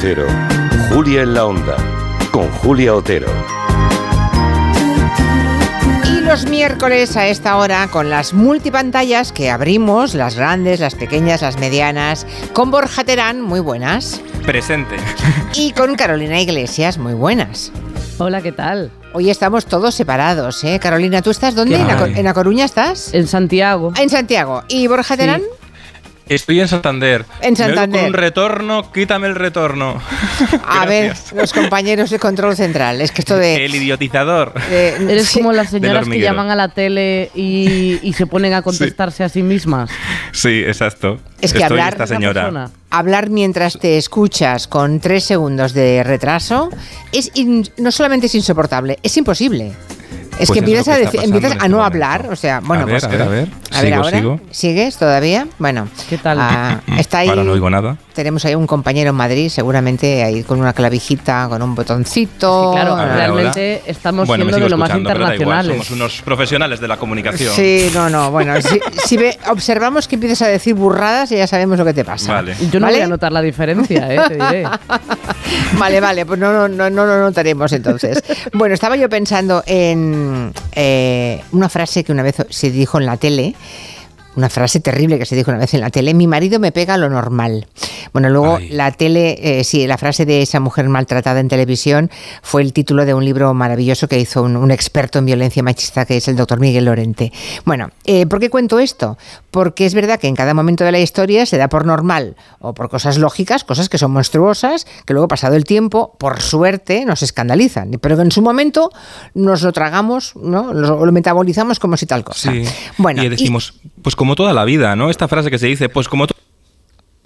Cero. Julia en la Onda, con Julia Otero. Y los miércoles a esta hora con las multipantallas que abrimos, las grandes, las pequeñas, las medianas, con Borja Terán, muy buenas. Presente. Y con Carolina Iglesias, muy buenas. Hola, ¿qué tal? Hoy estamos todos separados, ¿eh? Carolina, ¿tú estás dónde? ¿Qué ¿En, A, hay? en A Coruña estás? En Santiago. En Santiago. ¿Y Borja Sí. Estoy en Santander. En Me Santander. con un retorno, quítame el retorno. A ver, los compañeros de control central. Es que esto de... El idiotizador. Eres sí. como las señoras que llaman a la tele y, y se ponen a contestarse a sí mismas. Sí, exacto. Es que Estoy hablar- esta señora. persona. Hablar mientras te escuchas con tres segundos de retraso es in- no solamente es insoportable, es imposible. Es Pues que es lo empiezas, que a, pasando empiezas a este no momento. hablar, o sea, bueno, a ver, pues a ver, a ver. A ver, Sigo, ahora. sigo. ¿Sigues todavía? Bueno. ¿Qué tal? ah, está ahí. Ahora no oigo nada. Tenemos ahí un compañero en Madrid, seguramente ahí con una clavijita, con un botoncito. Sí, claro, ver, realmente estamos Bueno, siendo de lo más igual, internacionales. Somos unos profesionales de la comunicación. Sí, no, no, bueno, si, si ve- observamos que empiezas a decir burradas, ya sabemos lo que te pasa. Vale. Yo no ¿Vale? voy a notar la diferencia, ¿eh? te diré. Vale, vale, pues no, no, no, no lo notaremos entonces. Bueno, estaba yo pensando en eh, una frase que una vez se dijo en la tele. Una frase terrible que se dijo una vez en la tele. Mi marido me pega lo normal. Bueno, luego Ay. la tele, eh, sí, la frase de esa mujer maltratada en televisión fue el título de un libro maravilloso que hizo un, un experto en violencia machista que es el doctor Miguel Lorente. Bueno, eh, ¿por qué cuento esto? Porque es verdad que en cada momento de la historia se da por normal o por cosas lógicas, cosas que son monstruosas, que luego pasado el tiempo, por suerte, nos escandalizan. Pero que en su momento nos lo tragamos, ¿no? Lo, lo metabolizamos como si tal cosa. Sí. Bueno, y decimos, pues como toda la vida, ¿no? Esta frase que se dice, pues como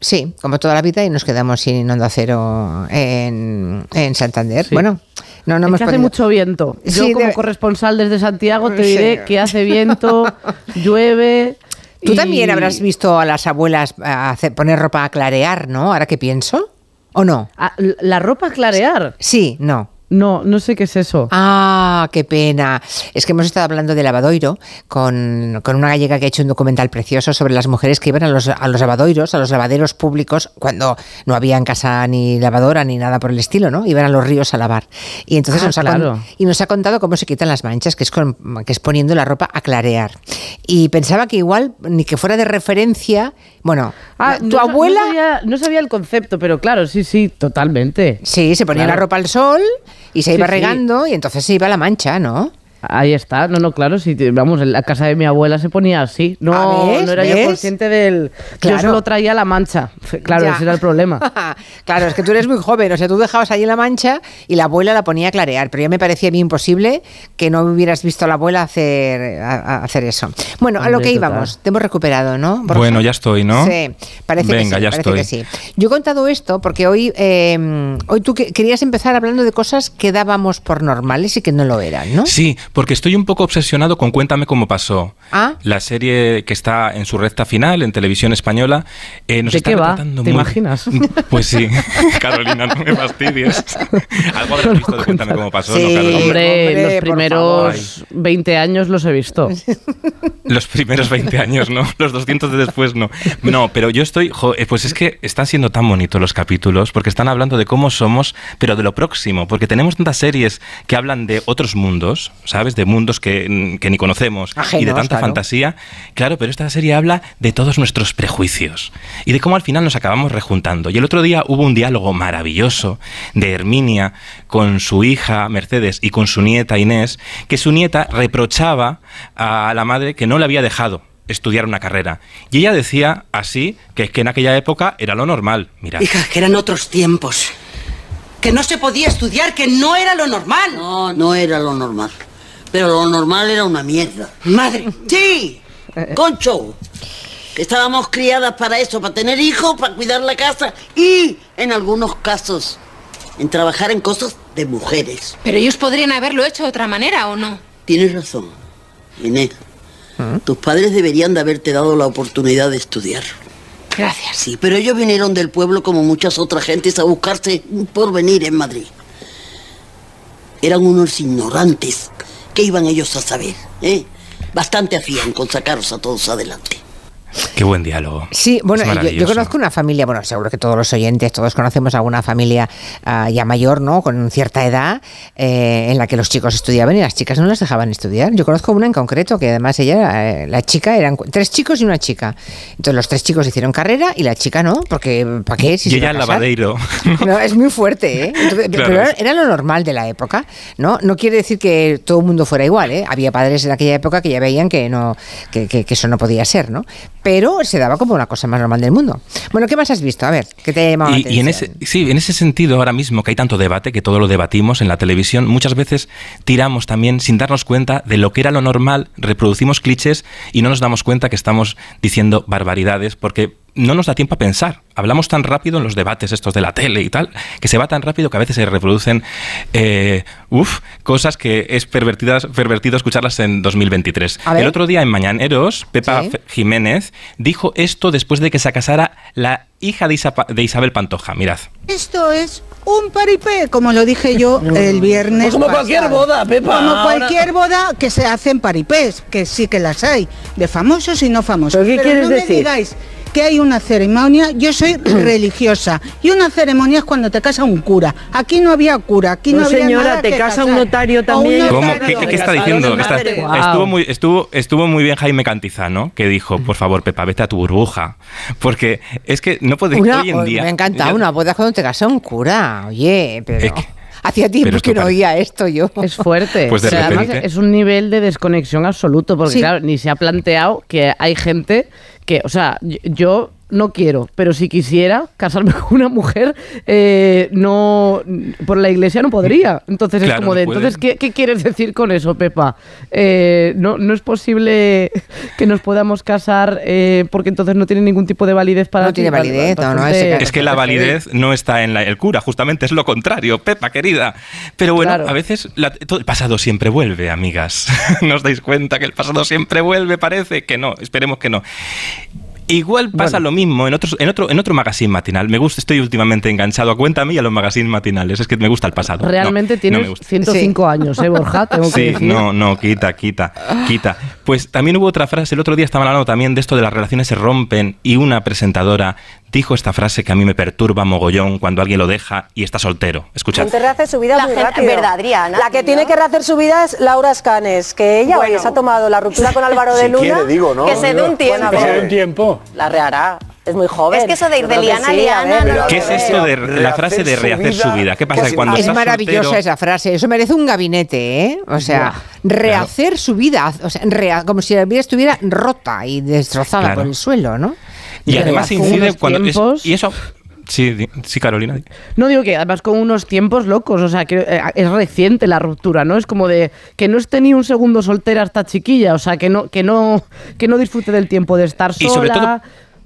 Sí, como toda la vida y nos quedamos sin onda cero en, en Santander. Sí. Bueno, no, no Es hemos que hace mucho viento. Yo Sí, como debe- corresponsal desde Santiago te Sí. diré que hace viento, llueve... Tú y- también habrás visto a las abuelas a hacer- poner ropa a clarear, ¿no? Ahora que pienso. ¿O no? Ah, la ropa clarear. Sí, no. No, no sé qué es eso. Ah, qué pena. Es que hemos estado hablando de lavadoiro con, con una gallega que ha hecho un documental precioso sobre las mujeres que iban a los, a los lavadoiros, a los lavaderos públicos, cuando no había en casa ni lavadora ni nada por el estilo, ¿no? Iban a los ríos a lavar. Y entonces Ah, nos, ha con- y nos ha contado cómo se quitan las manchas, que es, con- que es poniendo la ropa a clarear. Y pensaba que igual, ni que fuera de referencia, bueno, Ah, tu no abuela... No sabía, no sabía el concepto, pero claro, sí, sí, totalmente. Sí, se ponía Claro. la ropa al sol y se iba sí. regando y entonces se iba la mancha, ¿no? Ahí está, no, no, claro, te- vamos, en la casa de mi abuela se ponía así. No, Ah, no era ¿ves? yo consciente del. Claro. Yo solo traía la mancha. Claro, Ya. ese era el problema. claro, es que tú eres muy joven, o sea, tú dejabas allí la mancha y la abuela la ponía a clarear, pero ya me parecía a mí imposible que no hubieras visto a la abuela hacer, a- a hacer eso. Bueno, a lo que total. íbamos, te hemos recuperado, ¿no? Borja? Bueno, ya estoy, ¿no? Sí, parece Venga, que sí, ya parece estoy. que sí. Yo he contado esto porque hoy, eh, hoy tú que- querías empezar hablando de cosas que dábamos por normales y que no lo eran, ¿no? Sí, porque estoy un poco obsesionado con Cuéntame cómo pasó. Ah. La serie que está en su recta final en televisión española. eh, nos ¿De está qué va? ¿Te muy- imaginas? Pues sí. Carolina, no me fastidies. Algo habrás visto de Cuéntame cómo pasó, Sí. ¿no, Carolina? Hombre, hombre, los primeros 20 años los he visto. Los primeros 20 años, ¿no? Los 200 de después, no. No, pero yo estoy... jo, eh, pues es que están siendo tan bonitos los capítulos porque están hablando de cómo somos, pero de lo próximo. Porque tenemos tantas series que hablan de otros mundos, ¿sabes? De mundos que, que ni conocemos y de Ajenos, tanta claro. fantasía. Claro, pero esta serie habla de todos nuestros prejuicios y de cómo al final nos acabamos rejuntando. Y el otro día hubo un diálogo maravilloso de Herminia con su hija Mercedes y con su nieta Inés, que su nieta reprochaba a la madre que no le había dejado estudiar una carrera. Y ella decía así que es que en aquella época era lo normal. Mira, Hija, que eran otros tiempos. Que no se podía estudiar, que no era lo normal. No, no era lo normal. Pero lo normal era una mierda. Madre. Sí, concho. Que estábamos criadas para eso, para tener hijos, para cuidar la casa y, en algunos casos, en trabajar en cosas de mujeres. Pero ellos podrían haberlo hecho de otra manera, ¿o no? Tienes razón, Inés. Tus padres deberían de haberte dado la oportunidad de estudiar. Gracias. Sí, pero ellos vinieron del pueblo como muchas otras gentes a buscarse un porvenir en Madrid. Eran unos ignorantes. ¿Qué iban ellos a saber? ¿eh? Bastante hacían con sacaros a todos adelante. Qué buen diálogo. Sí, bueno, yo- conozco una familia, bueno, seguro que todos los oyentes, todos conocemos alguna familia ah, ya mayor, ¿no? Con cierta edad, eh, en la que los chicos estudiaban y las chicas no las dejaban estudiar. Yo conozco una en concreto, que además ella, eh, la chica, eran tres chicos y una chica. Entonces los tres chicos hicieron carrera y la chica no, porque ¿para qué? Si y ella iba a en casar. lavadero. No, es muy fuerte, ¿eh? Entonces, Claro, pero era, lo normal de la época, ¿no? No quiere decir que todo el mundo fuera igual, ¿eh? Había padres en aquella época que ya veían que no que, que- que eso no podía ser, ¿no? Pero se daba como una cosa más normal del mundo. Bueno, ¿qué más has visto? A ver, ¿qué te la Y, y en ese, atención? sí, en ese sentido, ahora mismo que hay tanto debate, que todo lo debatimos en la televisión, muchas veces tiramos también, sin darnos cuenta de lo que era lo normal, reproducimos clichés y no nos damos cuenta que estamos diciendo barbaridades porque no nos da tiempo a pensar. Hablamos tan rápido en los debates estos de la tele y tal, que se va tan rápido que a veces se reproducen eh, uf, cosas que es pervertidas, pervertido escucharlas en 2023. A ver. El otro día en Mañaneros, Pepa Sí. Jiménez dijo esto después de que se casara la hija de, Isa- de Isabel Pantoja. Mirad. Esto es un paripé, como lo dije yo el viernes. Pues como pasado. cualquier boda, Pepa, Como cualquier boda que se hacen paripés, que sí que las hay, de famosos y no famosos. ¿Pero qué quieres no me decir? digáis que hay una ceremonia, yo soy religiosa, y una ceremonia es cuando te casa un cura. Aquí no había cura, aquí no, No, había señora, nada te que casa un notario un también. ¿Cómo? notario. ¿Qué, qué- qué está diciendo? Está- estuvo, muy, estuvo, estuvo muy bien Jaime Cantizano, que dijo, por favor, Pepa, vete a tu burbuja. Porque es que no puede Una- hoy en día... me encanta una boda cuando te casa un cura. Oye, pero Es que- hacía tiempo que no oía esto yo. Es fuerte. Pues de O sea, además es un nivel de desconexión absoluto, porque Sí. claro, ni se ha planteado que hay gente que, o sea, yo- no quiero, pero si quisiera casarme con una mujer, eh, no, por la iglesia no podría. Entonces es como de, entonces, ¿qué, qué quieres decir con eso, Pepa? Eh, no, no es posible que nos podamos casar eh, porque entonces no tiene ningún tipo de validez para No ti. tiene validez, no, no, Bastante- ese Es que la validez no está en la- el cura, justamente es lo contrario, Pepa, querida. Pero bueno, Claro. a veces la- todo el pasado siempre vuelve, amigas. ¿No os dais cuenta que el pasado siempre vuelve? Parece que no, esperemos que no. Igual pasa Bueno. lo mismo en, otros, en, otro, en otro magazine matinal. Me gusta, estoy últimamente enganchado a Cuéntame y a los magazines matinales. Es que me gusta el pasado. No, Realmente no tienes gusta. 105 años, ¿eh, Borja? Tengo que Sí, decir. no, no, quita, quita, quita. Pues también hubo otra frase, el otro día estaba hablando también de esto de las relaciones se rompen y una presentadora dijo esta frase que a mí me perturba mogollón cuando alguien lo deja y está soltero. Escuchad. gente rehace su vida La muy gente- rápido. verdad, Adriana, La que ¿no? tiene que rehacer su vida es Laura Escanes, que ella Bueno. hoy se ha tomado la ruptura con Álvaro de Si Luna. quiere, digo, ¿no? que se dé un tiempo. A Que se dé un tiempo. la rehará. Es muy joven. Es que eso de ir de liana a sí, a liana, ver, no lo ¿Qué es esto de la frase de rehacer su vida? ¿Qué pasa? Pues Que cuando es estás maravillosa soltero- esa frase, eso merece un gabinete, ¿eh? O sea, rehacer su vida, o sea, como si la vida estuviera rota y destrozada Claro. por el suelo, ¿no? Y además Con incide cuando... es- tiempos- y eso... Sí, sí, Carolina. No digo que además con unos tiempos locos, o sea, que eh, es reciente la ruptura, ¿no? Es como de que no esté ni un segundo soltera esta chiquilla, o sea, que no que no que no disfrute del tiempo de estar sola. Y sobre todo,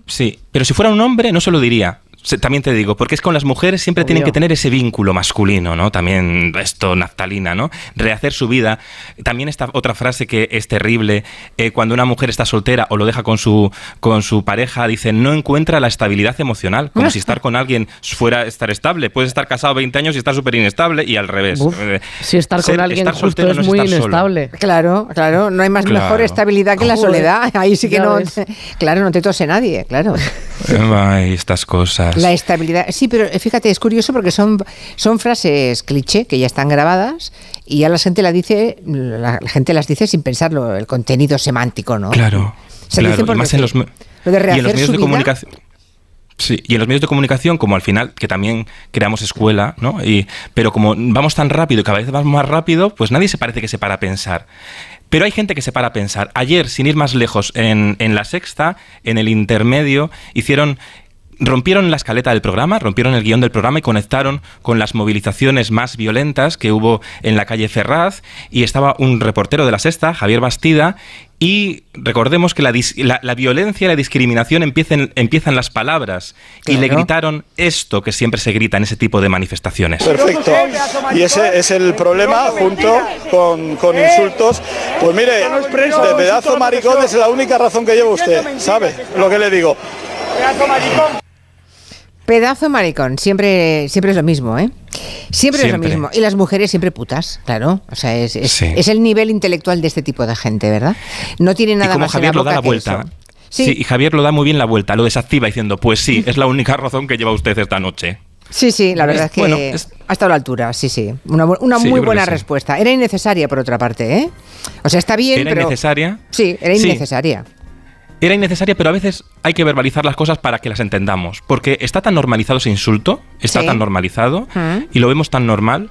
sí, pero si fuera un hombre no se lo diría. También te digo, porque es con las mujeres siempre tienen que tener ese vínculo masculino, ¿no? También esto, naftalina, ¿no? Rehacer su vida. También esta otra frase que es terrible, eh, cuando una mujer está soltera o lo deja con su, con su pareja, dice, no encuentra la estabilidad emocional, como si estar con alguien fuera estar estable. Puedes estar casado 20 años y estar súper inestable y al revés. Uf, Eh, si estar ser- con alguien estar justo soltero es no muy estar solo. inestable. Claro, claro, no hay más Claro. mejor estabilidad que la soledad. Ahí sí que ya no, ves. claro, no te tose nadie, claro. Ay, estas cosas. La estabilidad. Sí, pero eh, fíjate, es curioso porque son, son frases cliché que ya están grabadas y ya la gente la dice, la, la gente las dice sin pensarlo, el contenido semántico, ¿no? Claro, Se claro. dicen y porque más en los, me- lo de y en los medios de comunicación. Sí, y en los medios de comunicación, como al final, que también creamos escuela, ¿no? Y, pero como vamos tan rápido y cada vez vamos más rápido, pues nadie se parece que se para a pensar. Pero hay gente que se para a pensar. Ayer, sin ir más lejos, en, en la sexta, en el intermedio, hicieron rompieron la escaleta del programa, rompieron el guion del programa y conectaron con las movilizaciones más violentas que hubo en la calle Ferraz y estaba un reportero de la sexta, Javier Bastida, y recordemos que la, la- la violencia y la discriminación empiezan, empiezan las palabras y le Claro. gritaron esto que siempre se grita en ese tipo de manifestaciones. Perfecto. Y ese es el problema junto con, con insultos. Pues mire, de pedazo maricón es la única razón que lleva usted, ¿sabe? Lo que le digo. Pedazo maricón, siempre, siempre es lo mismo, ¿eh? Siempre, es lo mismo. Y las mujeres siempre putas, claro. O sea, es, es, Sí. es el nivel intelectual de este tipo de gente, ¿verdad? No tiene Y nada como más en Javier lo da la vuelta. Sí. y Javier lo da muy bien la vuelta, lo desactiva diciendo, pues sí, es la única razón que lleva usted esta noche. Sí, sí, la verdad es, que bueno, ha es- estado a la altura, sí, sí. Una, una Sí, muy buena sí. respuesta. Era innecesaria, por otra parte, ¿eh? O sea, está bien, ¿Era pero... innecesaria? Sí, era Sí. Era innecesaria, pero a veces hay que verbalizar las cosas para que las entendamos. Porque está tan normalizado ese insulto, está Sí. tan normalizado, Mm. y lo vemos tan normal,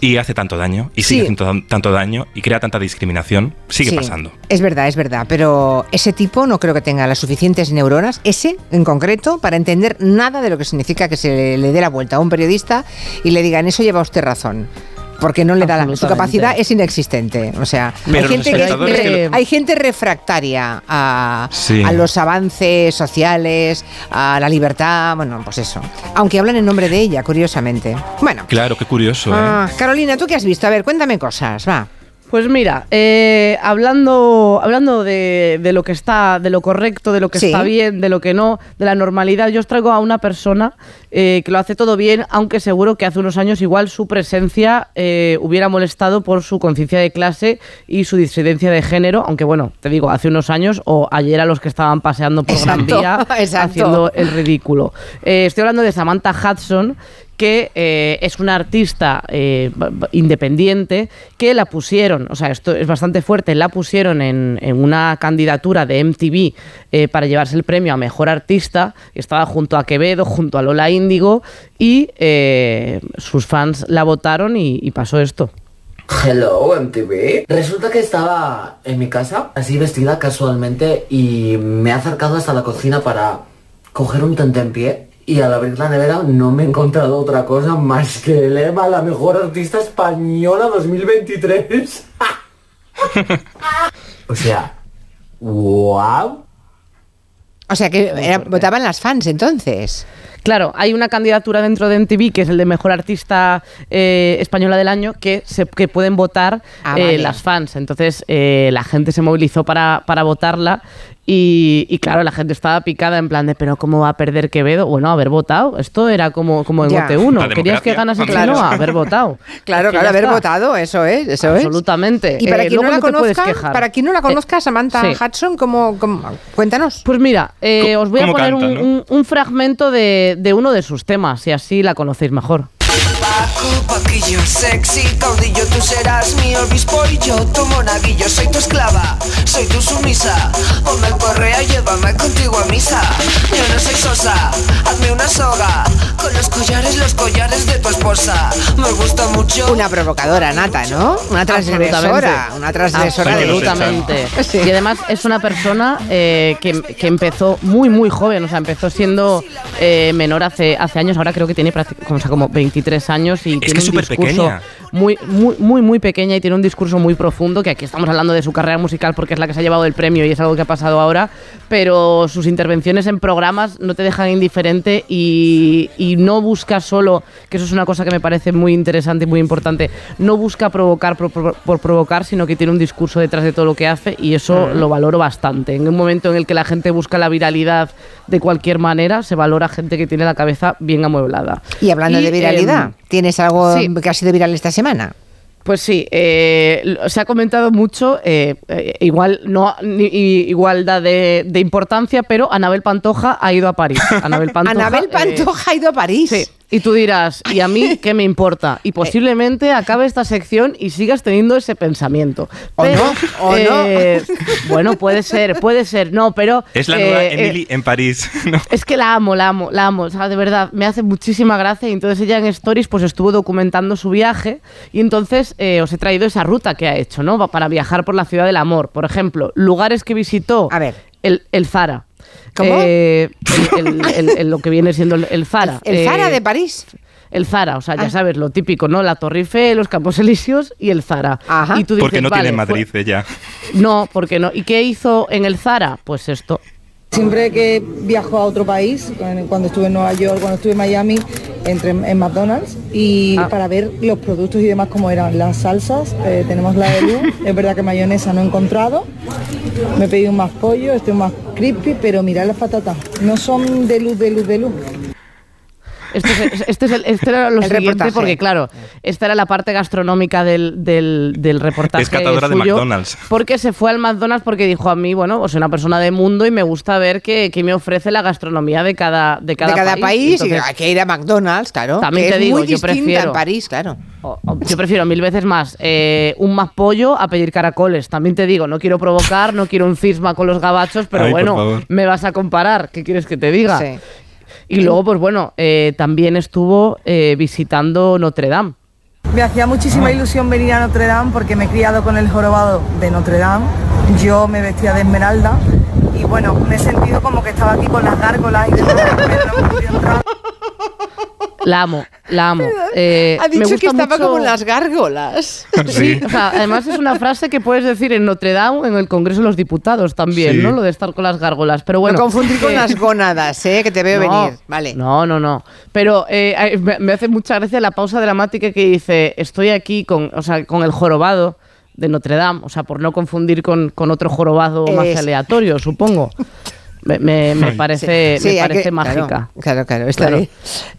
y hace tanto daño, y sigue Sí. haciendo tan- tanto daño, y crea tanta discriminación. Sigue Sí, pasando. Es verdad, es verdad, pero ese tipo no creo que tenga las suficientes neuronas, ese en concreto, para entender nada de lo que significa que se le, le dé la vuelta a un periodista y le digan, eso lleva usted razón. Porque no le da la, su capacidad es inexistente. O sea, Pero hay gente, que, espectadores que lo- hay gente refractaria a, Sí. a los avances sociales, a la libertad, bueno, pues eso. Aunque hablan en nombre de ella, curiosamente. Bueno, Claro, qué curioso, ¿eh? ah, Carolina, ¿tú qué has visto? A ver, cuéntame cosas, va. Pues mira, eh, hablando, hablando de, de lo que está, de lo correcto, de lo que Sí. está bien, de lo que no, de la normalidad, yo os traigo a una persona eh, que lo hace todo bien, aunque seguro que hace unos años igual su presencia eh, hubiera molestado por su conciencia de clase y su disidencia de género, aunque bueno, te digo, hace unos años o ayer a los que estaban paseando por Gran Vía haciendo el ridículo. Eh, estoy hablando de Samantha Hudson, que eh, es una artista eh, independiente que la pusieron, o sea, esto es bastante fuerte, la pusieron en, una candidatura de MTV eh, para llevarse el premio a Mejor Artista, estaba junto a Quevedo, junto a Lola Índigo, y sus fans la votaron y, y pasó esto. Hello, MTV. Resulta que estaba en mi casa, así vestida casualmente, y me he acercado hasta la cocina para coger un tentempié. Y al abrir la nevera no me he encontrado otra cosa más que el lema la mejor artista española 2023. o sea, wow. O sea, que era- votaban las fans entonces. Claro, hay una candidatura dentro de MTV que es el de mejor artista eh, española del año que se que pueden votar Ah, eh, vale. las fans. Entonces eh, la gente se movilizó para, para votarla y, y claro, la gente estaba picada en plan de pero ¿cómo va a perder Quevedo? Bueno, haber votado. Esto era como, como en Ya. Vote 1. La Querías que ganase Claro. Haber votado. Claro, claro, haber está. votado, eso es, eso es. Absolutamente. Y para Eh, quien, no la no conozca, para quien no la conozca, Samantha sí. Hudson, ¿cómo, cómo- cuéntanos. Pues mira, eh, os voy a poner canta, un, ¿no? un- un fragmento de, de uno de sus temas y así la conocéis mejor. Paco, Paquillo, sexy, caudillo, tú serás mi obispo y yo tu monaguillo. Soy tu esclava, soy tu sumisa. Ponme el correa y llévame contigo a misa. Yo no soy sosa, hazme una soga. Con los collares, los collares de tu esposa. Me gusta mucho. Una provocadora nata, ¿no? Una transgresora, Absolutamente. una transgresora de lucha. Absolutamente. Sí. Y además es una persona eh, que, que empezó muy, muy joven. O sea, empezó siendo eh, menor hace, hace años. Ahora creo que tiene como, o sea, como 23 años y que tiene es un discurso muy, muy, muy, muy pequeña y tiene un discurso muy profundo. Que aquí estamos hablando de su carrera musical porque es la que se ha llevado el premio y es algo que ha pasado ahora. Pero sus intervenciones en programas no te dejan indiferente y, y no busca solo, que eso es una cosa que me parece muy interesante y muy importante, no busca provocar por, por- por provocar, sino que tiene un discurso detrás de todo lo que hace y eso lo valoro bastante. En un momento en el que la gente busca la viralidad de cualquier manera, se valora gente que tiene la cabeza bien amueblada. Y hablando Y, de viralidad, em, ¿tienes algo sí. que ha sido viral esta semana? Pues sí, eh, se ha comentado mucho, eh, eh, igual no ni- igualdad de, de importancia, pero Anabel Pantoja ha ido a París. Anabel Pantoja, Anabel eh, Pantoja ha ido a París. Sí. Y tú dirás, ¿y a mí qué me importa? Y posiblemente acabe esta sección y sigas teniendo ese pensamiento. O no, o eh, Bueno, puede ser, puede ser. No, pero. Es la eh, nueva eh, Emily en París. ¿no? es que la amo, la amo, la amo. O sea, de verdad, me hace muchísima gracia. Y entonces ella en Stories pues estuvo documentando su viaje. Y entonces eh, os he traído esa ruta que ha hecho, ¿no? Va- Para viajar por la ciudad del amor. Por ejemplo, lugares que visitó. A ver. El, el Zara. ¿Cómo? Eh, el- el- el- el- lo que viene siendo el, el Zara. El Eh, Zara de París. el Zara, o sea, ya Ah. sabes, lo típico, ¿no? La Torre Eiffel, los Campos Elíseos y el Zara. Ajá. Y tú dices, Porque no vale, tiene fue- Madrid ella. No, porque no. ¿Y qué hizo en el Zara? Pues esto. Siempre que viajo a otro país, cuando estuve en Nueva York, cuando estuve en Miami, entré en en McDonald's y Ah. para ver los productos y demás como eran las salsas, eh, tenemos la de Lu, es verdad que mayonesa no he encontrado, me pedí un más pollo, este un más crispy, pero mirad las patatas, no son de luz, de luz, de luz. Este, es, este, es el, este era lo El siguiente, reportaje. porque claro, esta era la parte gastronómica del, del, del reportaje. Es catadora de suyo, McDonald's. Porque se fue al McDonald's porque dijo a mí, bueno, pues soy una persona de mundo y me gusta ver qué qué me ofrece la gastronomía de cada, de cada, de cada país, y Entonces, hay que ir a McDonald's, claro. También que te es digo, muy yo prefiero- en París, claro. o- o- yo prefiero mil veces más eh, un más pollo a pedir caracoles. También te digo, no quiero provocar, no quiero un cisma con los gabachos, pero Ay, bueno, me vas a comparar. ¿Qué quieres que te diga? Sí. Y luego, pues bueno, eh, también estuvo eh, visitando Notre Dame. Me hacía muchísima ilusión venir a Notre Dame porque me he criado con el jorobado de Notre Dame. Yo me vestía de esmeralda y bueno, me he sentido como que estaba aquí con las gárgolas y demás, pero no hemos podido entrar. La amo, la amo. Eh, ha me dicho que estaba mucho- como en las gárgolas. Sí, o sea, además es una frase que puedes decir en Notre Dame, en el Congreso de los Diputados también, Sí. ¿no? Lo de estar con las gárgolas. Pero bueno. no confundir con eh, las gónadas, ¿eh? que te veo no, venir. Vale. No, no, no. Pero eh, eh, me, hace mucha gracia la pausa dramática que dice, estoy aquí con, o sea, con el jorobado de Notre Dame, o sea, por no confundir con, con otro jorobado más Es- aleatorio, supongo. Me, me- me parece, Sí, me parece que- mágica. Claro, claro, claro, está Claro. bien.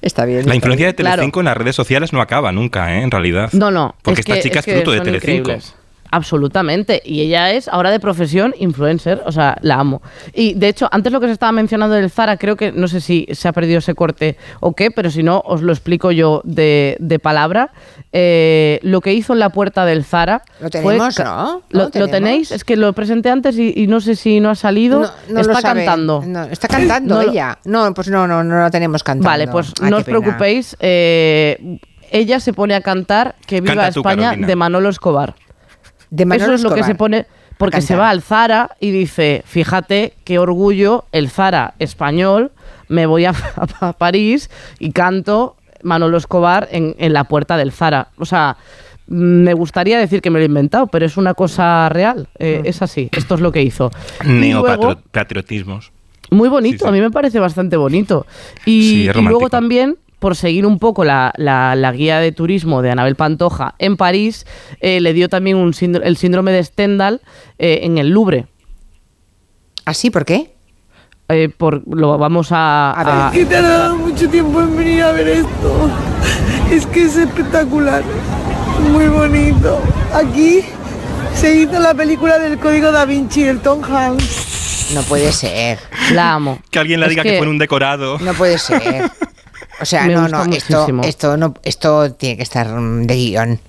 Está bien. La está influencia de. Telecinco en las redes sociales no acaba nunca, ¿eh? En realidad. No, no. Porque es esta que- chica es es, fruto de Telecinco. increíbles. Absolutamente. Y ella es ahora de profesión influencer. O sea, la amo. Y de hecho, antes lo que se estaba mencionando del Zara, creo que no sé si se ha perdido ese corte o qué, pero si no, os lo explico yo de, de palabra. Eh, lo que hizo en la puerta del Zara. Lo tenemos, ¿no? ¿Lo, ¿Lo lo tenemos? tenéis? Es que lo presenté antes y, y no sé si no ha salido. No, no Está cantando. No, está cantando ella. No, pues no, no, no la tenemos cantando. Vale, pues Ay, no os pena. preocupéis. eh, ella se pone a cantar Que viva Canta España de Manolo Escobar. De Manolo Eso es lo que se pone. Porque se va al Zara y dice, fíjate qué orgullo el Zara español, me voy a, a París y canto Manolo Escobar en, en la puerta del Zara. O sea, me gustaría decir que me lo he inventado, pero es una cosa real. eh, Mm. Es así, esto es lo que hizo. Y luego- Neopatriotismos. muy bonito, Sí, sí. a mí me parece bastante bonito. Y, Sí, y luego también, por seguir un poco la, la- la guía de turismo de Anabel Pantoja en París, eh, le dio también un síndro- el síndrome de Stendhal eh, en el Louvre. ¿Ah, sí? ¿Por qué? Eh, por, lo vamos a... A a- Que te ha dado mucho tiempo en venir a ver esto. Es que es espectacular. Muy bonito. Aquí se hizo la película del Código Da Vinci, el Tom Hanks. No puede ser. la amo. Que alguien le Es diga que, fue en un decorado. No puede ser. O sea, Me no, no, esto, muchísimo. esto no, esto tiene que estar de guion.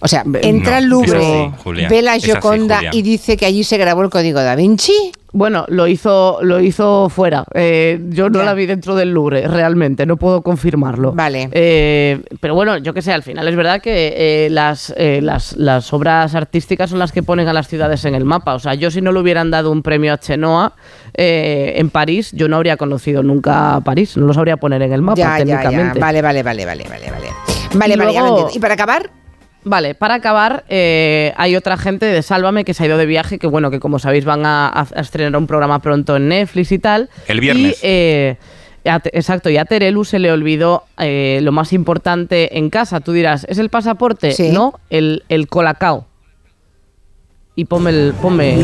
O sea, entra No, al Louvre, ve la Gioconda y dice que allí se grabó el código da Vinci. Bueno, lo hizo, lo hizo fuera. Eh, yo no Ya. la vi dentro del Louvre, realmente, no puedo confirmarlo. Vale. Eh, pero bueno, yo que sé, al final es verdad que eh, las, eh, las, las obras artísticas son las que ponen a las ciudades en el mapa. O sea, yo si no le hubieran dado un premio a Chenoa eh, en París, yo no habría conocido nunca París, no lo sabría poner en el mapa ya, ya, ya. técnicamente. Vale, vale, vale, vale, vale, vale. Vale, Y vale, ya lo luego- entiendo. Y para acabar, Vale, para acabar, eh, hay otra gente de Sálvame que se ha ido de viaje, que bueno, que como sabéis van a, estrenar un programa pronto en Netflix y tal. El viernes. Y, eh, a exacto, y a Terelu se le olvidó eh, lo más importante en casa. Tú dirás, ¿es el pasaporte? Sí. No, el, el colacao. Y ponme el... Ponme...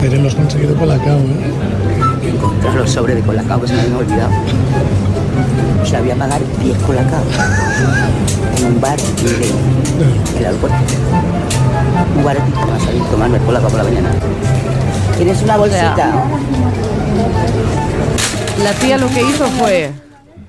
Pero hemos conseguido Colacao, ¿eh? Encontrar los sobres de colacao que se me habían olvidado. O sea, voy a pagar 10 colacao en un bar de el aeropuerto. Un baratito para salir a tomarme el colacao por la mañana. ¿Tienes una bolsita? La tía lo que hizo fue...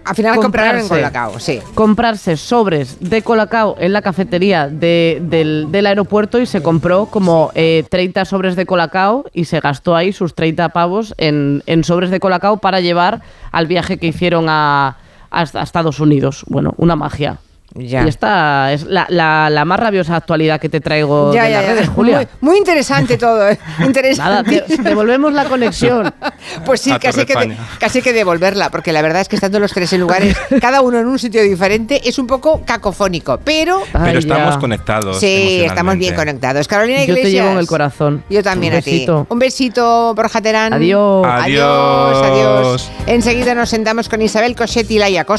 al final compraron. Colacao, sí. comprarse sobres de colacao en la cafetería de- del, del aeropuerto y se compró como eh, 30 sobres de colacao y se gastó ahí sus 30 pavos en, en sobres de colacao para llevar al viaje que hicieron a, a- a Estados Unidos. Bueno, una magia. Ya. Y esta es la, la- la más rabiosa actualidad que te traigo Ya, de ya, las ya. redes, Julia. Muy, muy interesante todo, ¿eh? Nada, Interesante. te- devolvemos la conexión. Pues sí, casi que de- casi que devolverla, porque la verdad es que estando los tres en lugares, cada uno en un sitio diferente, es un poco cacofónico, pero... Ay, Pero estamos ya. conectados. Sí, estamos bien conectados. Carolina Yo Iglesias. te llevo en el corazón. Yo también Un a ti. besito. Un besito, Borja Terán. Adiós. Adiós, adiós. Adiós. Enseguida nos sentamos con Isabel Cosetti y Laia Costa.